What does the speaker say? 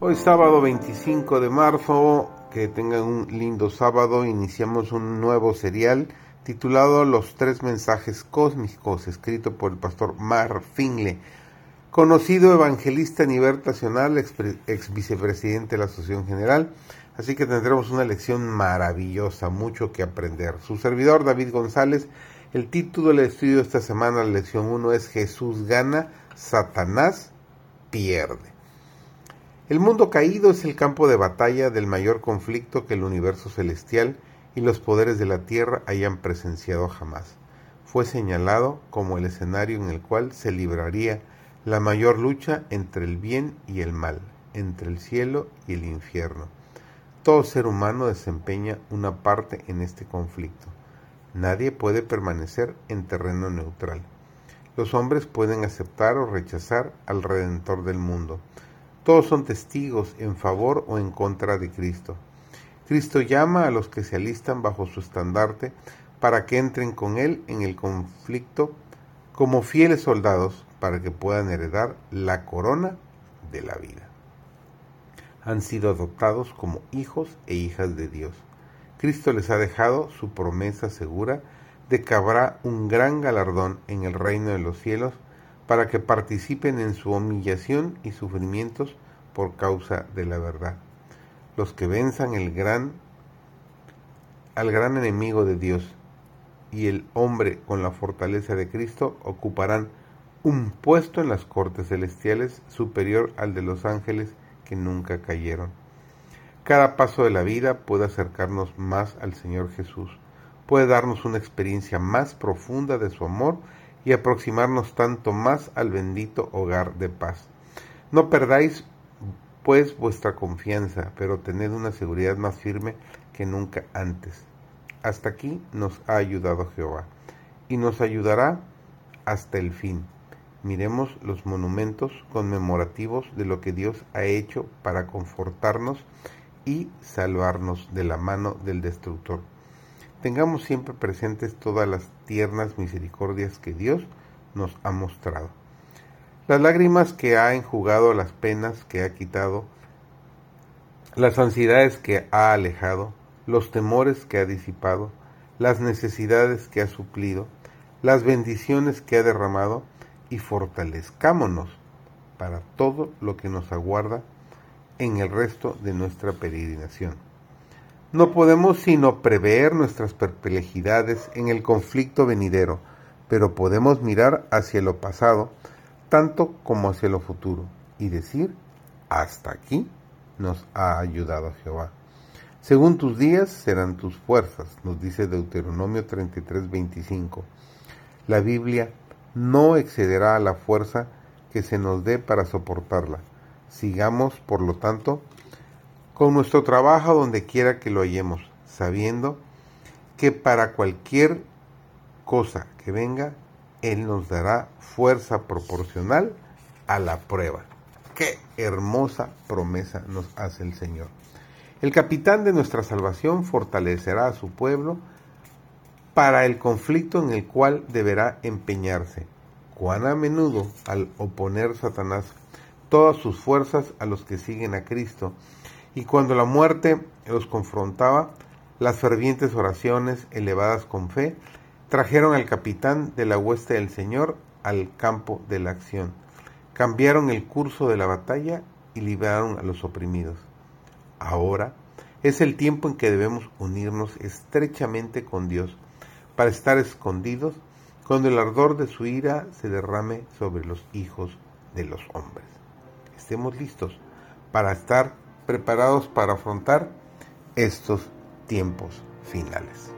Hoy sábado 25 de marzo, que tengan un lindo sábado, iniciamos un nuevo serial titulado Los tres mensajes cósmicos, escrito por el pastor Mar Finley, conocido evangelista a nivel nacional, ex, vicepresidente de la Asociación General, así que tendremos una lección maravillosa, mucho que aprender. Su servidor David González, el título del estudio de esta semana, la lección 1 es Jesús gana, Satanás pierde. El mundo caído es el campo de batalla del mayor conflicto que el universo celestial y los poderes de la tierra hayan presenciado jamás. Fue señalado como el escenario en el cual se libraría la mayor lucha entre el bien y el mal, entre el cielo y el infierno. Todo ser humano desempeña una parte en este conflicto. Nadie puede permanecer en terreno neutral. Los hombres pueden aceptar o rechazar al Redentor del mundo todos son testigos en favor o en contra de Cristo. Cristo llama a los que se alistan bajo su estandarte para que entren con Él en el conflicto como fieles soldados para que puedan heredar la corona de la vida. Han sido adoptados como hijos e hijas de Dios. Cristo les ha dejado su promesa segura de que habrá un gran galardón en el reino de los cielos para que participen en su humillación y sufrimientos por causa de la verdad. Los que venzan el gran al gran enemigo de Dios y el hombre con la fortaleza de Cristo ocuparán un puesto en las cortes celestiales superior al de los ángeles que nunca cayeron. Cada paso de la vida puede acercarnos más al Señor Jesús, puede darnos una experiencia más profunda de su amor y aproximarnos tanto más al bendito hogar de paz. No perdáis pues vuestra confianza, pero tened una seguridad más firme que nunca antes. Hasta aquí nos ha ayudado Jehová y nos ayudará hasta el fin. Miremos los monumentos conmemorativos de lo que Dios ha hecho para confortarnos y salvarnos de la mano del destructor. Tengamos siempre presentes todas las tiernas misericordias que Dios nos ha mostrado. Las lágrimas que ha enjugado, las penas que ha quitado, las ansiedades que ha alejado, los temores que ha disipado, las necesidades que ha suplido, las bendiciones que ha derramado, y fortalezcámonos para todo lo que nos aguarda en el resto de nuestra peregrinación. No podemos sino prever nuestras perplejidades en el conflicto venidero, pero podemos mirar hacia lo pasado tanto como hacia lo futuro y decir, hasta aquí nos ha ayudado Jehová. Según tus días serán tus fuerzas, nos dice Deuteronomio 33, 25. La Biblia no excederá a la fuerza que se nos dé para soportarla. Sigamos, por lo tanto, con nuestro trabajo donde quiera que lo hallemos, sabiendo que para cualquier cosa que venga, Él nos dará fuerza proporcional a la prueba. Qué hermosa promesa nos hace el Señor. El capitán de nuestra salvación fortalecerá a su pueblo para el conflicto en el cual deberá empeñarse. Cuán a menudo al oponer Satanás todas sus fuerzas a los que siguen a Cristo, y cuando la muerte los confrontaba, las fervientes oraciones, elevadas con fe, trajeron al capitán de la hueste del Señor al campo de la acción. Cambiaron el curso de la batalla y liberaron a los oprimidos. Ahora es el tiempo en que debemos unirnos estrechamente con Dios para estar escondidos cuando el ardor de su ira se derrame sobre los hijos de los hombres. Estemos listos para estar preparados para afrontar estos tiempos finales.